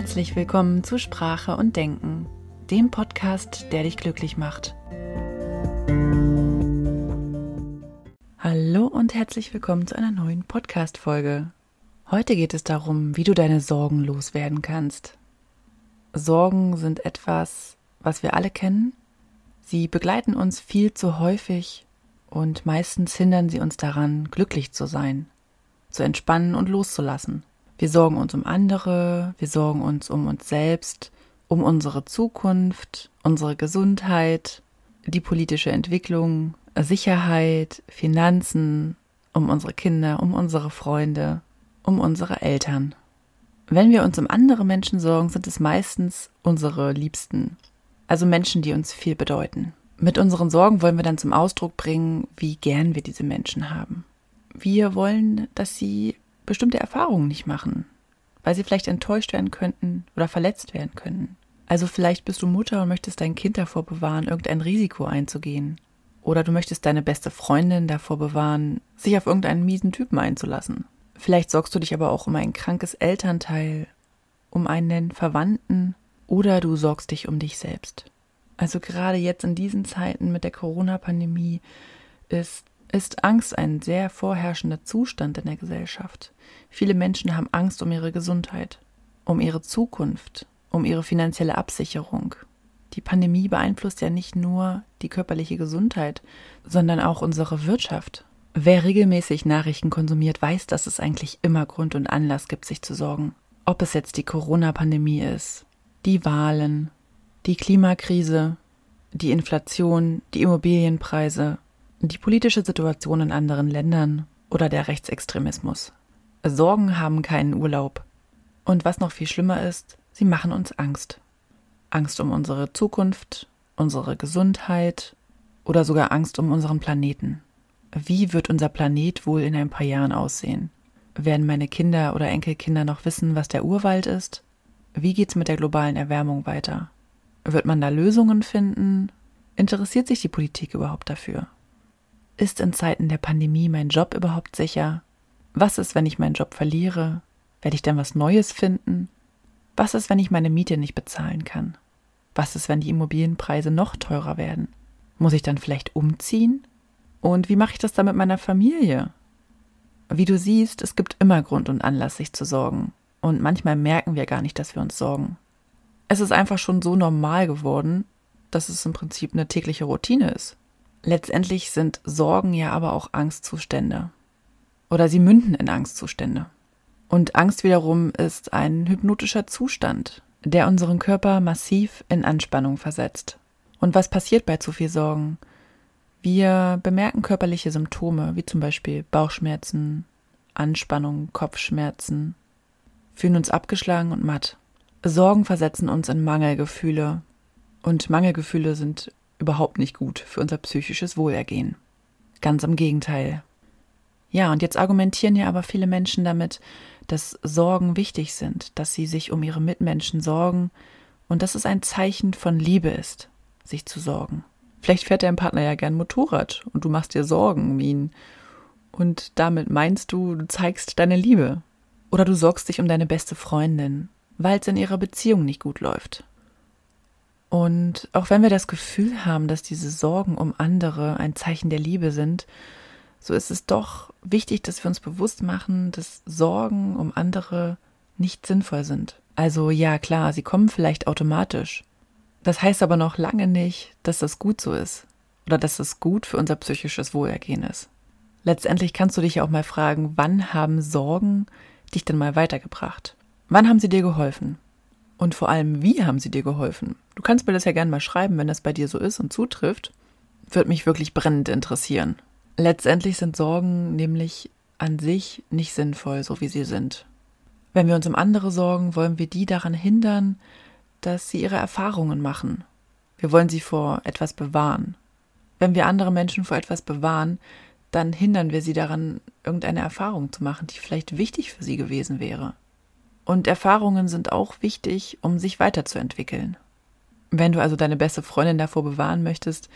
Herzlich willkommen zu Sprache und Denken, dem Podcast, der dich glücklich macht. Hallo und herzlich willkommen zu einer neuen Podcast-Folge. Heute geht es darum, wie du deine Sorgen loswerden kannst. Sorgen sind etwas, was wir alle kennen. Sie begleiten uns viel zu häufig und meistens hindern sie uns daran, glücklich zu sein, zu entspannen und loszulassen. Wir sorgen uns um andere, wir sorgen uns um uns selbst, um unsere Zukunft, unsere Gesundheit, die politische Entwicklung, Sicherheit, Finanzen, um unsere Kinder, um unsere Freunde, um unsere Eltern. Wenn wir uns um andere Menschen sorgen, sind es meistens unsere Liebsten, also Menschen, die uns viel bedeuten. Mit unseren Sorgen wollen wir dann zum Ausdruck bringen, wie gern wir diese Menschen haben. Wir wollen, dass sie bestimmte Erfahrungen nicht machen, weil sie vielleicht enttäuscht werden könnten oder verletzt werden könnten. Also vielleicht bist du Mutter und möchtest dein Kind davor bewahren, irgendein Risiko einzugehen. Oder du möchtest deine beste Freundin davor bewahren, sich auf irgendeinen miesen Typen einzulassen. Vielleicht sorgst du dich aber auch um ein krankes Elternteil, um einen Verwandten oder du sorgst dich um dich selbst. Also gerade jetzt in diesen Zeiten mit der Corona-Pandemie ist ist Angst ein sehr vorherrschender Zustand in der Gesellschaft. Viele Menschen haben Angst um ihre Gesundheit, um ihre Zukunft, um ihre finanzielle Absicherung. Die Pandemie beeinflusst ja nicht nur die körperliche Gesundheit, sondern auch unsere Wirtschaft. Wer regelmäßig Nachrichten konsumiert, weiß, dass es eigentlich immer Grund und Anlass gibt, sich zu sorgen. Ob es jetzt die Corona-Pandemie ist, die Wahlen, die Klimakrise, die Inflation, die Immobilienpreise die politische Situation in anderen Ländern oder der Rechtsextremismus. Sorgen haben keinen Urlaub. Und was noch viel schlimmer ist, sie machen uns Angst. Angst um unsere Zukunft, unsere Gesundheit oder sogar Angst um unseren Planeten. Wie wird unser Planet wohl in ein paar Jahren aussehen? Werden meine Kinder oder Enkelkinder noch wissen, was der Urwald ist? Wie geht's mit der globalen Erwärmung weiter? Wird man da Lösungen finden? Interessiert sich die Politik überhaupt dafür? Ist in Zeiten der Pandemie mein Job überhaupt sicher? Was ist, wenn ich meinen Job verliere? Werde ich dann was Neues finden? Was ist, wenn ich meine Miete nicht bezahlen kann? Was ist, wenn die Immobilienpreise noch teurer werden? Muss ich dann vielleicht umziehen? Und wie mache ich das dann mit meiner Familie? Wie du siehst, es gibt immer Grund und Anlass, sich zu sorgen. Und manchmal merken wir gar nicht, dass wir uns sorgen. Es ist einfach schon so normal geworden, dass es im Prinzip eine tägliche Routine ist. Letztendlich sind Sorgen ja aber auch Angstzustände. Oder sie münden in Angstzustände. Und Angst wiederum ist ein hypnotischer Zustand, der unseren Körper massiv in Anspannung versetzt. Und was passiert bei zu viel Sorgen? Wir bemerken körperliche Symptome, wie zum Beispiel Bauchschmerzen, Anspannung, Kopfschmerzen, fühlen uns abgeschlagen und matt. Sorgen versetzen uns in Mangelgefühle. Und Mangelgefühle sind überhaupt nicht gut für unser psychisches Wohlergehen. Ganz im Gegenteil. Ja, und jetzt argumentieren ja aber viele Menschen damit, dass Sorgen wichtig sind, dass sie sich um ihre Mitmenschen sorgen und dass es ein Zeichen von Liebe ist, sich zu sorgen. Vielleicht fährt dein Partner ja gern Motorrad und du machst dir Sorgen um ihn. Und damit meinst du, du zeigst deine Liebe. Oder du sorgst dich um deine beste Freundin, weil es in ihrer Beziehung nicht gut läuft. Und auch wenn wir das Gefühl haben, dass diese Sorgen um andere ein Zeichen der Liebe sind, so ist es doch wichtig, dass wir uns bewusst machen, dass Sorgen um andere nicht sinnvoll sind. Also ja, klar, sie kommen vielleicht automatisch. Das heißt aber noch lange nicht, dass das gut so ist oder dass das gut für unser psychisches Wohlergehen ist. Letztendlich kannst du dich ja auch mal fragen, wann haben Sorgen dich denn mal weitergebracht? Wann haben sie dir geholfen? Und vor allem, wie haben sie dir geholfen? Du kannst mir das ja gerne mal schreiben, wenn das bei dir so ist und zutrifft. Würde mich wirklich brennend interessieren. Letztendlich sind Sorgen nämlich an sich nicht sinnvoll, so wie sie sind. Wenn wir uns um andere sorgen, wollen wir die daran hindern, dass sie ihre Erfahrungen machen. Wir wollen sie vor etwas bewahren. Wenn wir andere Menschen vor etwas bewahren, dann hindern wir sie daran, irgendeine Erfahrung zu machen, die vielleicht wichtig für sie gewesen wäre. Und Erfahrungen sind auch wichtig, um sich weiterzuentwickeln. Wenn du also deine beste Freundin davor bewahren möchtest,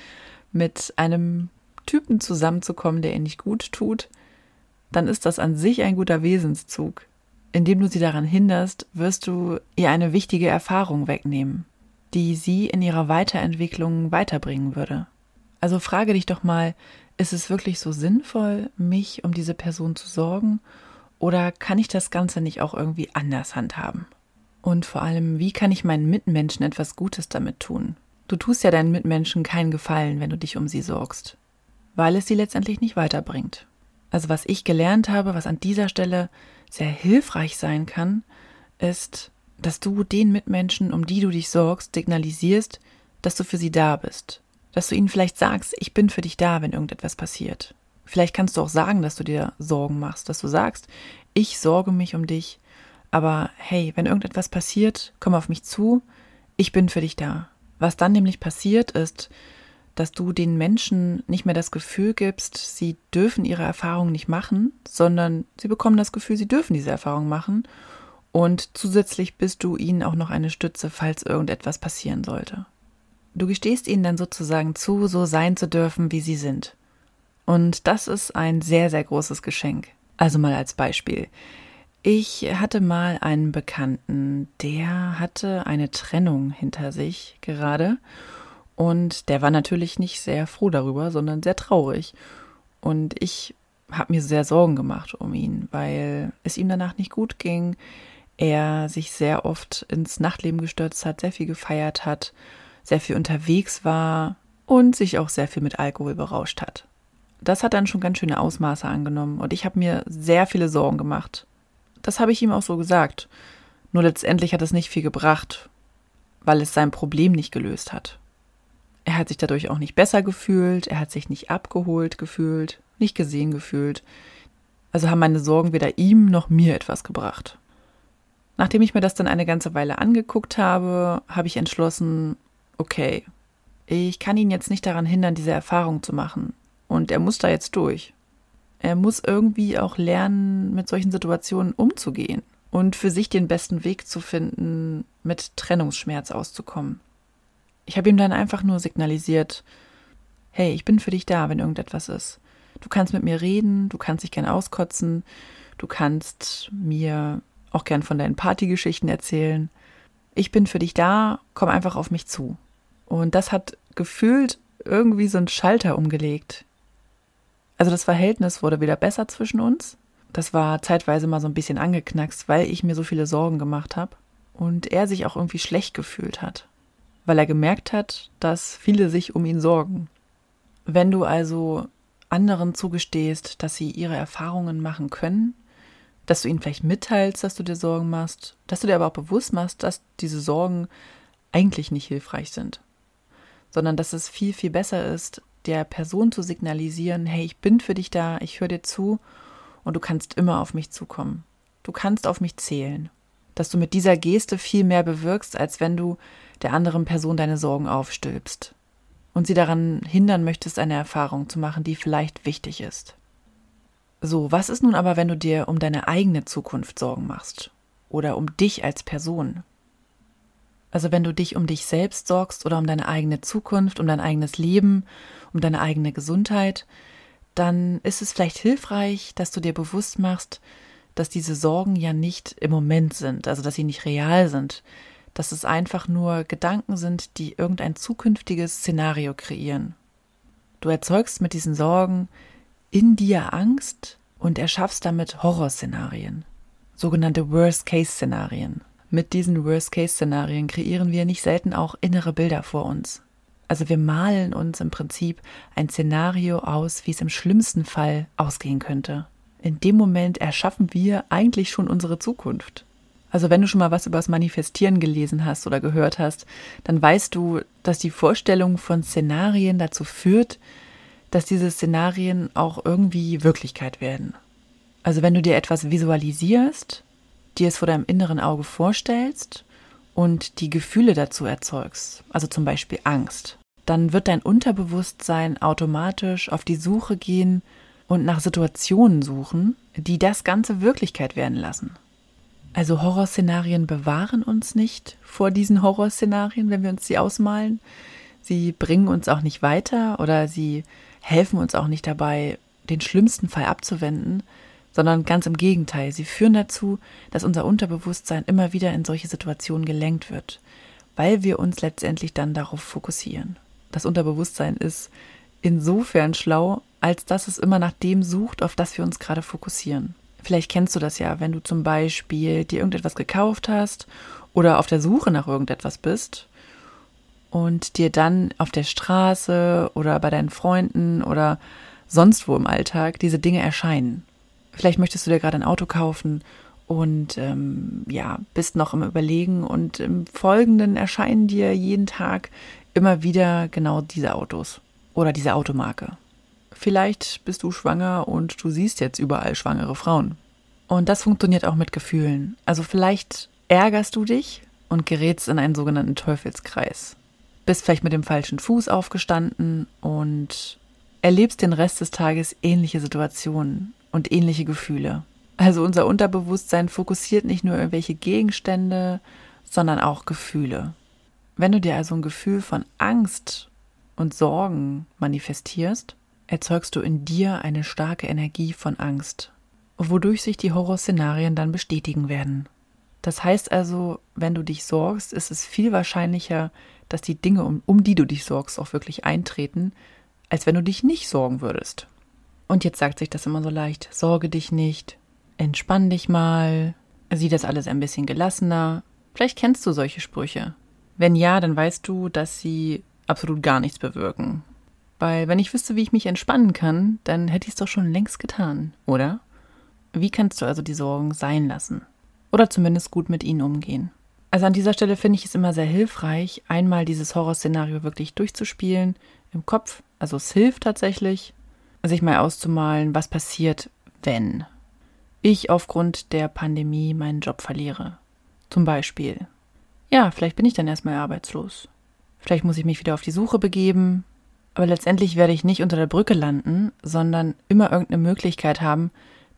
mit einem Typen zusammenzukommen, der ihr nicht gut tut, dann ist das an sich ein guter Wesenszug. indem du sie daran hinderst, wirst du ihr eine wichtige Erfahrung wegnehmen, die sie in ihrer Weiterentwicklung weiterbringen würde. Also frage dich doch mal, ist es wirklich so sinnvoll, mich um diese Person zu sorgen, oder kann ich das Ganze nicht auch irgendwie anders handhaben? Und vor allem, wie kann ich meinen Mitmenschen etwas Gutes damit tun? Du tust ja deinen Mitmenschen keinen Gefallen, wenn du dich um sie sorgst, weil es sie letztendlich nicht weiterbringt. Also was ich gelernt habe, was an dieser Stelle sehr hilfreich sein kann, ist, dass du den Mitmenschen, um die du dich sorgst, signalisierst, dass du für sie da bist. Dass du ihnen vielleicht sagst, ich bin für dich da, wenn irgendetwas passiert. Vielleicht kannst du auch sagen, dass du dir Sorgen machst, dass du sagst, ich sorge mich um dich, aber hey, wenn irgendetwas passiert, komm auf mich zu, ich bin für dich da. Was dann nämlich passiert ist, dass du den Menschen nicht mehr das Gefühl gibst, sie dürfen ihre Erfahrungen nicht machen, sondern sie bekommen das Gefühl, sie dürfen diese Erfahrung machen. Und zusätzlich bist du ihnen auch noch eine Stütze, falls irgendetwas passieren sollte. Du gestehst ihnen dann sozusagen zu, so sein zu dürfen, wie sie sind. Und das ist ein sehr, sehr großes Geschenk. Also mal als Beispiel. Ich hatte mal einen Bekannten, der hatte eine Trennung hinter sich gerade und der war natürlich nicht sehr froh darüber, sondern sehr traurig. Und ich habe mir sehr Sorgen gemacht um ihn, weil es ihm danach nicht gut ging. Er sich sehr oft ins Nachtleben gestürzt hat, sehr viel gefeiert hat, sehr viel unterwegs war und sich auch sehr viel mit Alkohol berauscht hat. Das hat dann schon ganz schöne Ausmaße angenommen und ich habe mir sehr viele Sorgen gemacht. Das habe ich ihm auch so gesagt. Nur letztendlich hat es nicht viel gebracht, weil es sein Problem nicht gelöst hat. Er hat sich dadurch auch nicht besser gefühlt, er hat sich nicht abgeholt gefühlt, nicht gesehen gefühlt. Also haben meine Sorgen weder ihm noch mir etwas gebracht. Nachdem ich mir das dann eine ganze Weile angeguckt habe, habe ich entschlossen, okay, ich kann ihn jetzt nicht daran hindern, diese Erfahrung zu machen. Und er muss da jetzt durch. Er muss irgendwie auch lernen, mit solchen Situationen umzugehen und für sich den besten Weg zu finden, mit Trennungsschmerz auszukommen. Ich habe ihm dann einfach nur signalisiert, hey, ich bin für dich da, wenn irgendetwas ist. Du kannst mit mir reden, du kannst dich gern auskotzen, du kannst mir auch gern von deinen Partygeschichten erzählen. Ich bin für dich da, komm einfach auf mich zu. Und das hat gefühlt irgendwie so einen Schalter umgelegt. Also das Verhältnis wurde wieder besser zwischen uns. Das war zeitweise mal so ein bisschen angeknackst, weil ich mir so viele Sorgen gemacht habe und er sich auch irgendwie schlecht gefühlt hat, weil er gemerkt hat, dass viele sich um ihn sorgen. Wenn du also anderen zugestehst, dass sie ihre Erfahrungen machen können, dass du ihnen vielleicht mitteilst, dass du dir Sorgen machst, dass du dir aber auch bewusst machst, dass diese Sorgen eigentlich nicht hilfreich sind, sondern dass es viel, viel besser ist, der Person zu signalisieren, hey, ich bin für dich da, ich höre dir zu und du kannst immer auf mich zukommen. Du kannst auf mich zählen. Dass du mit dieser Geste viel mehr bewirkst, als wenn du der anderen Person deine Sorgen aufstülpst und sie daran hindern möchtest, eine Erfahrung zu machen, die vielleicht wichtig ist. So, was ist nun aber, wenn du dir um deine eigene Zukunft Sorgen machst oder um dich als Person? Also wenn du dich um dich selbst sorgst oder um deine eigene Zukunft, um dein eigenes Leben, um deine eigene Gesundheit, dann ist es vielleicht hilfreich, dass du dir bewusst machst, dass diese Sorgen ja nicht im Moment sind, also dass sie nicht real sind, dass es einfach nur Gedanken sind, die irgendein zukünftiges Szenario kreieren. Du erzeugst mit diesen Sorgen in dir Angst und erschaffst damit Horrorszenarien, sogenannte Worst-Case-Szenarien. Mit diesen Worst-Case-Szenarien kreieren wir nicht selten auch innere Bilder vor uns. Also wir malen uns im Prinzip ein Szenario aus, wie es im schlimmsten Fall ausgehen könnte. In dem Moment erschaffen wir eigentlich schon unsere Zukunft. Also wenn du schon mal was über das Manifestieren gelesen hast oder gehört hast, dann weißt du, dass die Vorstellung von Szenarien dazu führt, dass diese Szenarien auch irgendwie Wirklichkeit werden. Also wenn du dir etwas visualisierst, dir es vor deinem inneren Auge vorstellst und die Gefühle dazu erzeugst, also zum Beispiel Angst, dann wird dein Unterbewusstsein automatisch auf die Suche gehen und nach Situationen suchen, die das Ganze Wirklichkeit werden lassen. Also Horrorszenarien bewahren uns nicht vor diesen Horrorszenarien, wenn wir uns sie ausmalen. Sie bringen uns auch nicht weiter oder sie helfen uns auch nicht dabei, den schlimmsten Fall abzuwenden, sondern ganz im Gegenteil. Sie führen dazu, dass unser Unterbewusstsein immer wieder in solche Situationen gelenkt wird, weil wir uns letztendlich dann darauf fokussieren. Das Unterbewusstsein ist insofern schlau, als dass es immer nach dem sucht, auf das wir uns gerade fokussieren. Vielleicht kennst du das ja, wenn du zum Beispiel dir irgendetwas gekauft hast oder auf der Suche nach irgendetwas bist und dir dann auf der Straße oder bei deinen Freunden oder sonst wo im Alltag diese Dinge erscheinen. Vielleicht möchtest du dir gerade ein Auto kaufen und ähm, ja, bist noch im Überlegen und im Folgenden erscheinen dir jeden Tag immer wieder genau diese Autos oder diese Automarke. Vielleicht bist du schwanger und du siehst jetzt überall schwangere Frauen. Und das funktioniert auch mit Gefühlen. Also vielleicht ärgerst du dich und gerätst in einen sogenannten Teufelskreis. Bist vielleicht mit dem falschen Fuß aufgestanden und erlebst den Rest des Tages ähnliche Situationen und ähnliche Gefühle. Also unser Unterbewusstsein fokussiert nicht nur irgendwelche Gegenstände, sondern auch Gefühle. Wenn du dir also ein Gefühl von Angst und Sorgen manifestierst, erzeugst du in dir eine starke Energie von Angst, wodurch sich die Horrorszenarien dann bestätigen werden. Das heißt also, wenn du dich sorgst, ist es viel wahrscheinlicher, dass die Dinge, um, um die du dich sorgst, auch wirklich eintreten, als wenn du dich nicht sorgen würdest. Und jetzt sagt sich das immer so leicht, sorge dich nicht, entspann dich mal, sieh das alles ein bisschen gelassener. Vielleicht kennst du solche Sprüche. Wenn ja, dann weißt du, dass sie absolut gar nichts bewirken. Weil wenn ich wüsste, wie ich mich entspannen kann, dann hätte ich es doch schon längst getan, oder? Wie kannst du also die Sorgen sein lassen? Oder zumindest gut mit ihnen umgehen? Also an dieser Stelle finde ich es immer sehr hilfreich, einmal dieses Horrorszenario wirklich durchzuspielen im Kopf. Also es hilft tatsächlich, sich mal auszumalen, was passiert, wenn ich aufgrund der Pandemie meinen Job verliere. Zum Beispiel. Ja, vielleicht bin ich dann erstmal arbeitslos. Vielleicht muss ich mich wieder auf die Suche begeben, aber letztendlich werde ich nicht unter der Brücke landen, sondern immer irgendeine Möglichkeit haben,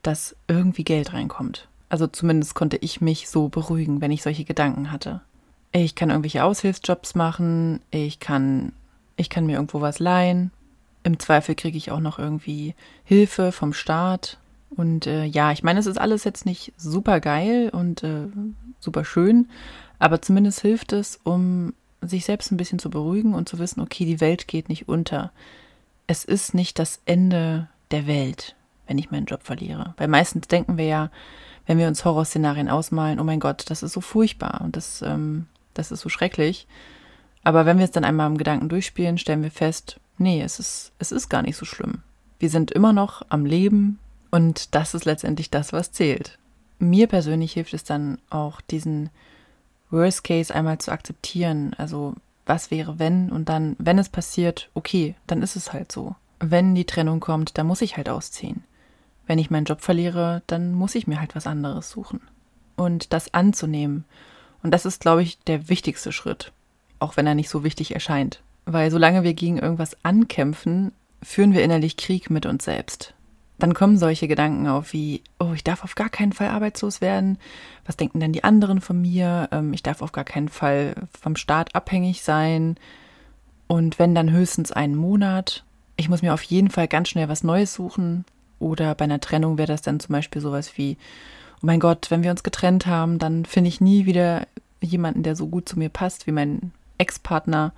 dass irgendwie Geld reinkommt. Also zumindest konnte ich mich so beruhigen, wenn ich solche Gedanken hatte. Ich kann irgendwelche Aushilfsjobs machen, ich kann, ich kann mir irgendwo was leihen. Im Zweifel kriege ich auch noch irgendwie Hilfe vom Staat. Und äh, ja, ich meine, es ist alles jetzt nicht super geil und äh, super schön, aber zumindest hilft es, um sich selbst ein bisschen zu beruhigen und zu wissen, okay, die Welt geht nicht unter. Es ist nicht das Ende der Welt, wenn ich meinen Job verliere. Weil meistens denken wir ja, wenn wir uns Horrorszenarien ausmalen, oh mein Gott, das ist so furchtbar und das, ähm, das ist so schrecklich. Aber wenn wir es dann einmal im Gedanken durchspielen, stellen wir fest, nee, es ist, es ist gar nicht so schlimm. Wir sind immer noch am Leben und das ist letztendlich das, was zählt. Mir persönlich hilft es dann auch, diesen Worst Case einmal zu akzeptieren. Also was wäre wenn und dann, wenn es passiert, okay, dann ist es halt so. Wenn die Trennung kommt, dann muss ich halt ausziehen. Wenn ich meinen Job verliere, dann muss ich mir halt was anderes suchen. Und das anzunehmen. Und das ist, glaube ich, der wichtigste Schritt. Auch wenn er nicht so wichtig erscheint. Weil solange wir gegen irgendwas ankämpfen, führen wir innerlich Krieg mit uns selbst dann kommen solche Gedanken auf wie, oh, ich darf auf gar keinen Fall arbeitslos werden. Was denken denn die anderen von mir? Ähm, ich darf auf gar keinen Fall vom Staat abhängig sein. Und wenn dann höchstens einen Monat. Ich muss mir auf jeden Fall ganz schnell was Neues suchen. Oder bei einer Trennung wäre das dann zum Beispiel sowas wie, oh mein Gott, wenn wir uns getrennt haben, dann finde ich nie wieder jemanden, der so gut zu mir passt wie mein Ex-Partner.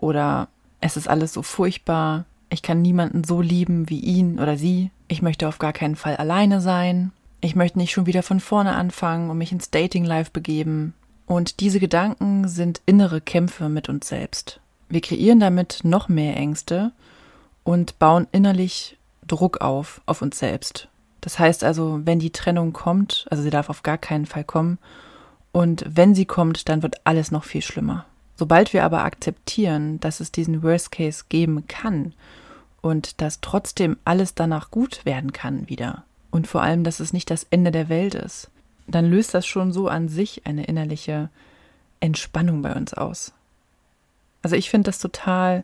Oder es ist alles so furchtbar. Ich kann niemanden so lieben wie ihn oder sie. Ich möchte auf gar keinen Fall alleine sein. Ich möchte nicht schon wieder von vorne anfangen und mich ins Dating Life begeben. Und diese Gedanken sind innere Kämpfe mit uns selbst. Wir kreieren damit noch mehr Ängste und bauen innerlich Druck auf, auf uns selbst. Das heißt also, wenn die Trennung kommt, also sie darf auf gar keinen Fall kommen, und wenn sie kommt, dann wird alles noch viel schlimmer. Sobald wir aber akzeptieren, dass es diesen Worst Case geben kann und dass trotzdem alles danach gut werden kann wieder. Und vor allem, dass es nicht das Ende der Welt ist. Dann löst das schon so an sich eine innerliche Entspannung bei uns aus. Also ich finde das total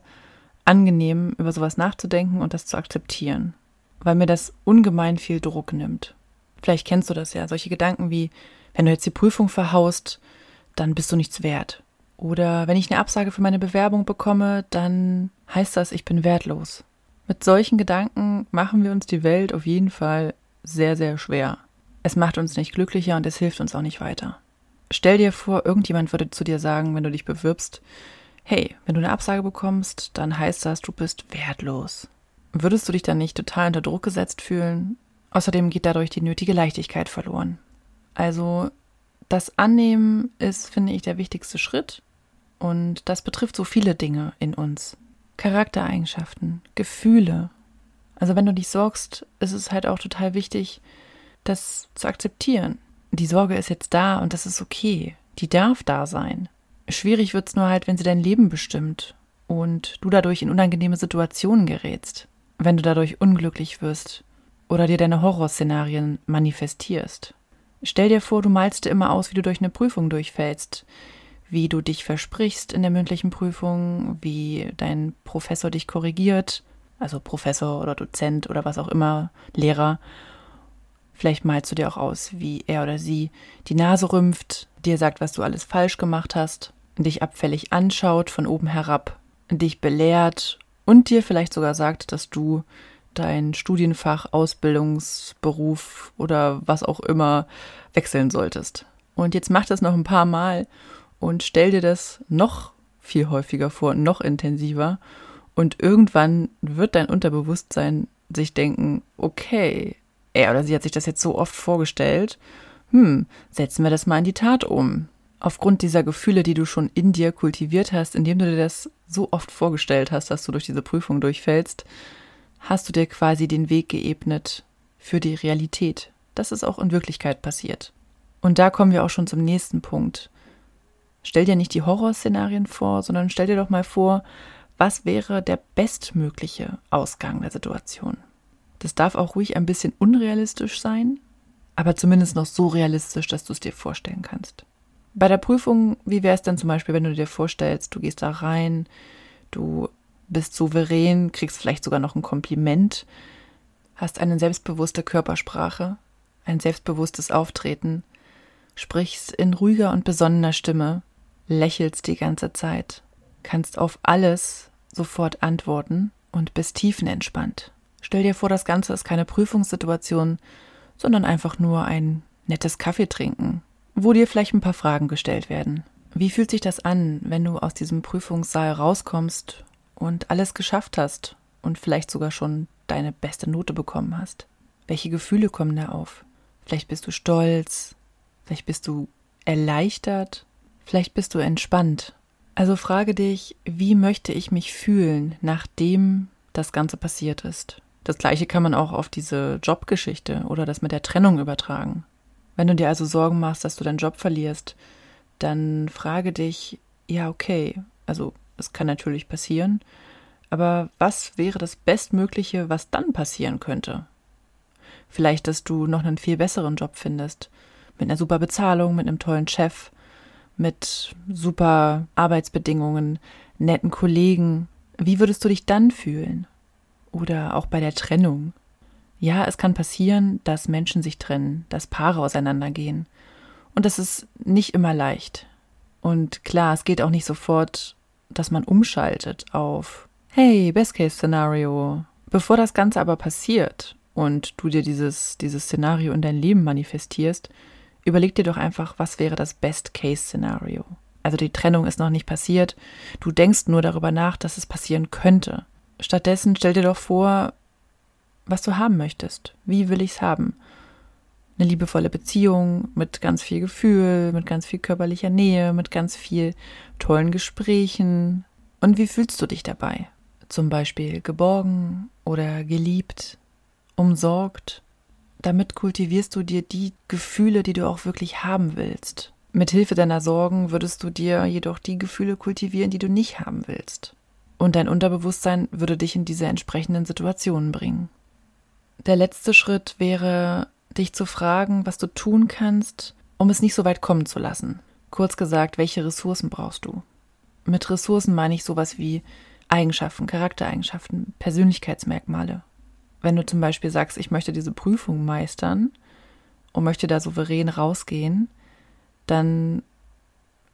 angenehm, über sowas nachzudenken und das zu akzeptieren, weil mir das ungemein viel Druck nimmt. Vielleicht kennst du das ja, solche Gedanken wie, wenn du jetzt die Prüfung verhaust, dann bist du nichts wert. Oder wenn ich eine Absage für meine Bewerbung bekomme, dann heißt das, ich bin wertlos. Mit solchen Gedanken machen wir uns die Welt auf jeden Fall sehr, sehr schwer. Es macht uns nicht glücklicher und es hilft uns auch nicht weiter. Stell dir vor, irgendjemand würde zu dir sagen, wenn du dich bewirbst, hey, wenn du eine Absage bekommst, dann heißt das, du bist wertlos. Würdest du dich dann nicht total unter Druck gesetzt fühlen? Außerdem geht dadurch die nötige Leichtigkeit verloren. Also das Annehmen ist, finde ich, der wichtigste Schritt und das betrifft so viele Dinge in uns. Charaktereigenschaften, Gefühle. Also wenn du dich sorgst, ist es halt auch total wichtig, das zu akzeptieren. Die Sorge ist jetzt da und das ist okay. Die darf da sein. Schwierig wird es nur halt, wenn sie dein Leben bestimmt und du dadurch in unangenehme Situationen gerätst, wenn du dadurch unglücklich wirst oder dir deine Horrorszenarien manifestierst. Stell dir vor, du malst dir immer aus, wie du durch eine Prüfung durchfällst, wie du dich versprichst in der mündlichen Prüfung, wie dein Professor dich korrigiert, also Professor oder Dozent oder was auch immer, Lehrer. Vielleicht malst du dir auch aus, wie er oder sie die Nase rümpft, dir sagt, was du alles falsch gemacht hast dich abfällig anschaut von oben herab, dich belehrt und dir vielleicht sogar sagt, dass du dein Studienfach, Ausbildungsberuf oder was auch immer wechseln solltest. Und jetzt mach das noch ein paar Mal und stell dir das noch viel häufiger vor, noch intensiver. Und irgendwann wird dein Unterbewusstsein sich denken, okay, er oder sie hat sich das jetzt so oft vorgestellt, hm, setzen wir das mal in die Tat um aufgrund dieser Gefühle, die du schon in dir kultiviert hast, indem du dir das so oft vorgestellt hast, dass du durch diese Prüfung durchfällst, hast du dir quasi den Weg geebnet für die Realität, dass es auch in Wirklichkeit passiert. Und da kommen wir auch schon zum nächsten Punkt. Stell dir nicht die Horrorszenarien vor, sondern stell dir doch mal vor, was wäre der bestmögliche Ausgang der Situation. Das darf auch ruhig ein bisschen unrealistisch sein, aber zumindest noch so realistisch, dass du es dir vorstellen kannst. Bei der Prüfung, wie wäre es denn zum Beispiel, wenn du dir vorstellst, du gehst da rein, du bist souverän, kriegst vielleicht sogar noch ein Kompliment, hast eine selbstbewusste Körpersprache, ein selbstbewusstes Auftreten, sprichst in ruhiger und besonnener Stimme, lächelst die ganze Zeit, kannst auf alles sofort antworten und bist tiefenentspannt. Stell dir vor, das Ganze ist keine Prüfungssituation, sondern einfach nur ein nettes Kaffee trinken wo dir vielleicht ein paar Fragen gestellt werden. Wie fühlt sich das an, wenn du aus diesem Prüfungssaal rauskommst und alles geschafft hast und vielleicht sogar schon deine beste Note bekommen hast? Welche Gefühle kommen da auf? Vielleicht bist du stolz, vielleicht bist du erleichtert, vielleicht bist du entspannt. Also frage dich, wie möchte ich mich fühlen, nachdem das Ganze passiert ist? Das gleiche kann man auch auf diese Jobgeschichte oder das mit der Trennung übertragen. Wenn du dir also Sorgen machst, dass du deinen Job verlierst, dann frage dich, ja, okay, also es kann natürlich passieren, aber was wäre das Bestmögliche, was dann passieren könnte? Vielleicht, dass du noch einen viel besseren Job findest, mit einer super Bezahlung, mit einem tollen Chef, mit super Arbeitsbedingungen, netten Kollegen. Wie würdest du dich dann fühlen? Oder auch bei der Trennung. Ja, es kann passieren, dass Menschen sich trennen, dass Paare auseinandergehen. Und das ist nicht immer leicht. Und klar, es geht auch nicht sofort, dass man umschaltet auf Hey, Best-Case-Szenario. Bevor das Ganze aber passiert und du dir dieses, dieses Szenario in dein Leben manifestierst, überleg dir doch einfach, was wäre das Best-Case-Szenario. Also die Trennung ist noch nicht passiert, du denkst nur darüber nach, dass es passieren könnte. Stattdessen stell dir doch vor, was du haben möchtest. Wie will ich's haben? Eine liebevolle Beziehung mit ganz viel Gefühl, mit ganz viel körperlicher Nähe, mit ganz viel tollen Gesprächen. Und wie fühlst du dich dabei? Zum Beispiel geborgen oder geliebt, umsorgt. Damit kultivierst du dir die Gefühle, die du auch wirklich haben willst. Mit Hilfe deiner Sorgen würdest du dir jedoch die Gefühle kultivieren, die du nicht haben willst. Und dein Unterbewusstsein würde dich in diese entsprechenden Situationen bringen. Der letzte Schritt wäre, dich zu fragen, was du tun kannst, um es nicht so weit kommen zu lassen. Kurz gesagt, welche Ressourcen brauchst du? Mit Ressourcen meine ich sowas wie Eigenschaften, Charaktereigenschaften, Persönlichkeitsmerkmale. Wenn du zum Beispiel sagst, ich möchte diese Prüfung meistern und möchte da souverän rausgehen, dann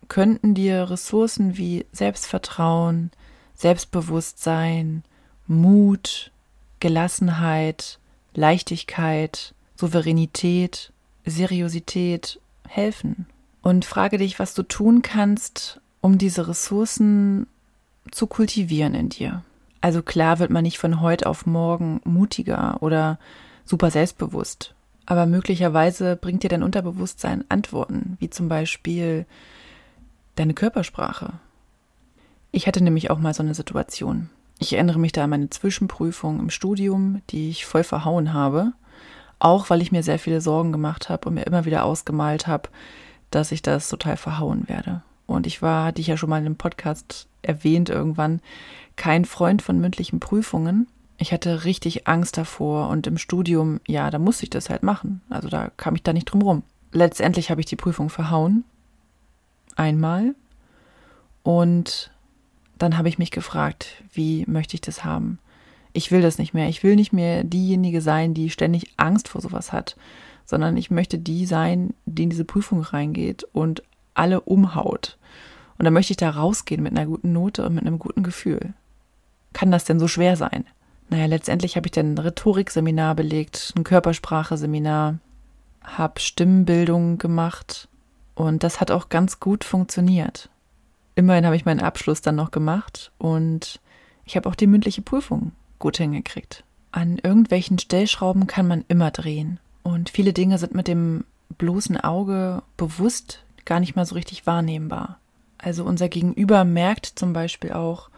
könnten dir Ressourcen wie Selbstvertrauen, Selbstbewusstsein, Mut, Gelassenheit, Leichtigkeit, Souveränität, Seriosität helfen. Und frage dich, was du tun kannst, um diese Ressourcen zu kultivieren in dir. Also klar wird man nicht von heute auf morgen mutiger oder super selbstbewusst. Aber möglicherweise bringt dir dein Unterbewusstsein Antworten, wie zum Beispiel deine Körpersprache. Ich hatte nämlich auch mal so eine Situation. Ich erinnere mich da an meine Zwischenprüfung im Studium, die ich voll verhauen habe. Auch weil ich mir sehr viele Sorgen gemacht habe und mir immer wieder ausgemalt habe, dass ich das total verhauen werde. Und ich war, hatte ich ja schon mal in einem Podcast erwähnt irgendwann, kein Freund von mündlichen Prüfungen. Ich hatte richtig Angst davor und im Studium, ja, da musste ich das halt machen. Also da kam ich da nicht drum rum. Letztendlich habe ich die Prüfung verhauen. Einmal. Und dann habe ich mich gefragt, wie möchte ich das haben? Ich will das nicht mehr. Ich will nicht mehr diejenige sein, die ständig Angst vor sowas hat, sondern ich möchte die sein, die in diese Prüfung reingeht und alle umhaut. Und dann möchte ich da rausgehen mit einer guten Note und mit einem guten Gefühl. Kann das denn so schwer sein? Naja, letztendlich habe ich dann ein Rhetorikseminar belegt, ein Körpersprache-Seminar, habe Stimmbildung gemacht und das hat auch ganz gut funktioniert. Immerhin habe ich meinen Abschluss dann noch gemacht und ich habe auch die mündliche Prüfung gut hingekriegt. An irgendwelchen Stellschrauben kann man immer drehen und viele Dinge sind mit dem bloßen Auge bewusst gar nicht mal so richtig wahrnehmbar. Also unser Gegenüber merkt zum Beispiel auch,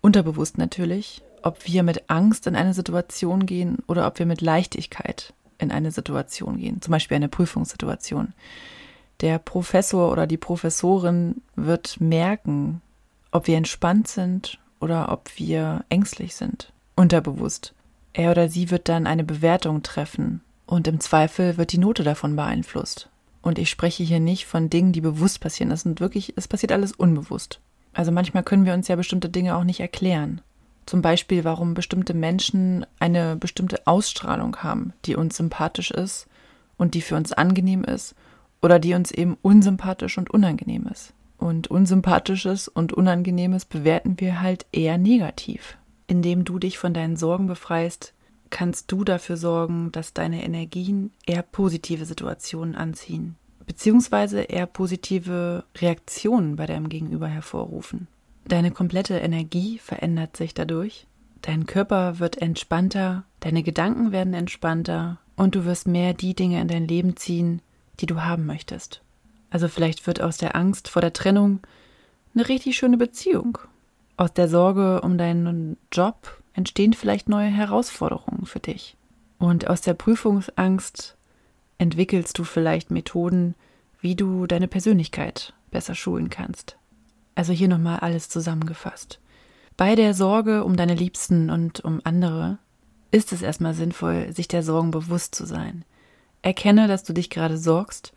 unterbewusst natürlich, ob wir mit Angst in eine Situation gehen oder ob wir mit Leichtigkeit in eine Situation gehen, zum Beispiel eine Prüfungssituation. Der Professor oder die Professorin wird merken, ob wir entspannt sind oder ob wir ängstlich sind, unterbewusst. Er oder sie wird dann eine Bewertung treffen und im Zweifel wird die Note davon beeinflusst. Und ich spreche hier nicht von Dingen, die bewusst passieren. Das sind wirklich, es passiert alles unbewusst. Also manchmal können wir uns ja bestimmte Dinge auch nicht erklären. Zum Beispiel, warum bestimmte Menschen eine bestimmte Ausstrahlung haben, die uns sympathisch ist und die für uns angenehm ist oder die uns eben unsympathisch und unangenehm ist. Und unsympathisches und unangenehmes bewerten wir halt eher negativ. Indem du dich von deinen Sorgen befreist, kannst du dafür sorgen, dass deine Energien eher positive Situationen anziehen, beziehungsweise eher positive Reaktionen bei deinem Gegenüber hervorrufen. Deine komplette Energie verändert sich dadurch, dein Körper wird entspannter, deine Gedanken werden entspannter und du wirst mehr die Dinge in dein Leben ziehen, die du haben möchtest. Also vielleicht wird aus der Angst vor der Trennung eine richtig schöne Beziehung. Aus der Sorge um deinen Job entstehen vielleicht neue Herausforderungen für dich. Und aus der Prüfungsangst entwickelst du vielleicht Methoden, wie du deine Persönlichkeit besser schulen kannst. Also hier nochmal alles zusammengefasst. Bei der Sorge um deine Liebsten und um andere ist es erstmal sinnvoll, sich der Sorgen bewusst zu sein. Erkenne, dass du dich gerade sorgst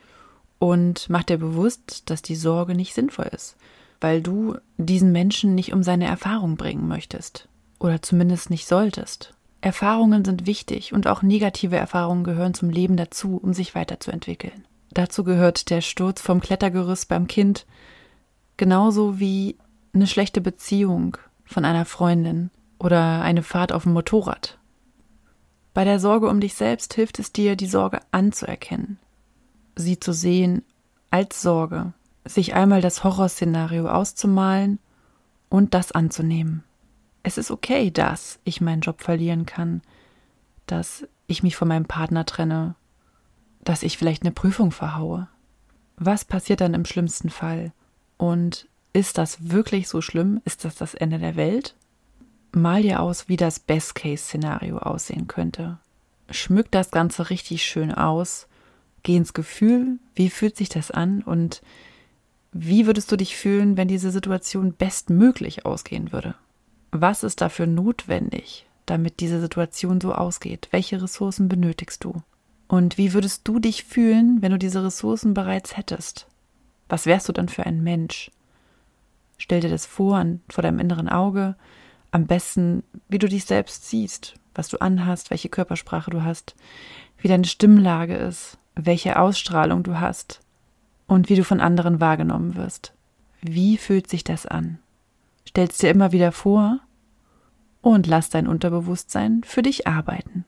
und mach dir bewusst, dass die Sorge nicht sinnvoll ist, weil du diesen Menschen nicht um seine Erfahrung bringen möchtest oder zumindest nicht solltest. Erfahrungen sind wichtig und auch negative Erfahrungen gehören zum Leben dazu, um sich weiterzuentwickeln. Dazu gehört der Sturz vom Klettergerüst beim Kind, genauso wie eine schlechte Beziehung von einer Freundin oder eine Fahrt auf dem Motorrad. Bei der Sorge um dich selbst hilft es dir, die Sorge anzuerkennen, sie zu sehen als Sorge, sich einmal das Horrorszenario auszumalen und das anzunehmen es ist okay, dass ich meinen Job verlieren kann, dass ich mich von meinem Partner trenne, dass ich vielleicht eine Prüfung verhaue. Was passiert dann im schlimmsten Fall? Und ist das wirklich so schlimm? Ist das das Ende der Welt? Mal dir aus, wie das Best-Case-Szenario aussehen könnte. Schmück das Ganze richtig schön aus. Geh ins Gefühl, wie fühlt sich das an und wie würdest du dich fühlen, wenn diese Situation bestmöglich ausgehen würde? Was ist dafür notwendig, damit diese Situation so ausgeht? Welche Ressourcen benötigst du? Und wie würdest du dich fühlen, wenn du diese Ressourcen bereits hättest? Was wärst du dann für ein Mensch? Stell dir das vor, an, vor deinem inneren Auge, am besten, wie du dich selbst siehst, was du anhast, welche Körpersprache du hast, wie deine Stimmlage ist, welche Ausstrahlung du hast und wie du von anderen wahrgenommen wirst. Wie fühlt sich das an? stellst dir immer wieder vor und lass dein Unterbewusstsein für dich arbeiten.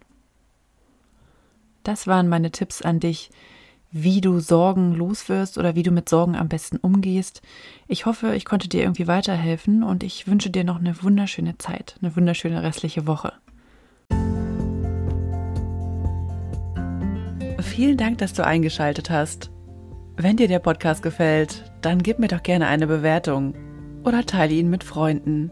Das waren meine Tipps an dich, wie du Sorgen loswirst oder wie du mit Sorgen am besten umgehst. Ich hoffe, ich konnte dir irgendwie weiterhelfen und ich wünsche dir noch eine wunderschöne Zeit, eine wunderschöne restliche Woche. Vielen Dank, dass du eingeschaltet hast. Wenn dir der Podcast gefällt, dann gib mir doch gerne eine Bewertung oder teile ihn mit Freunden.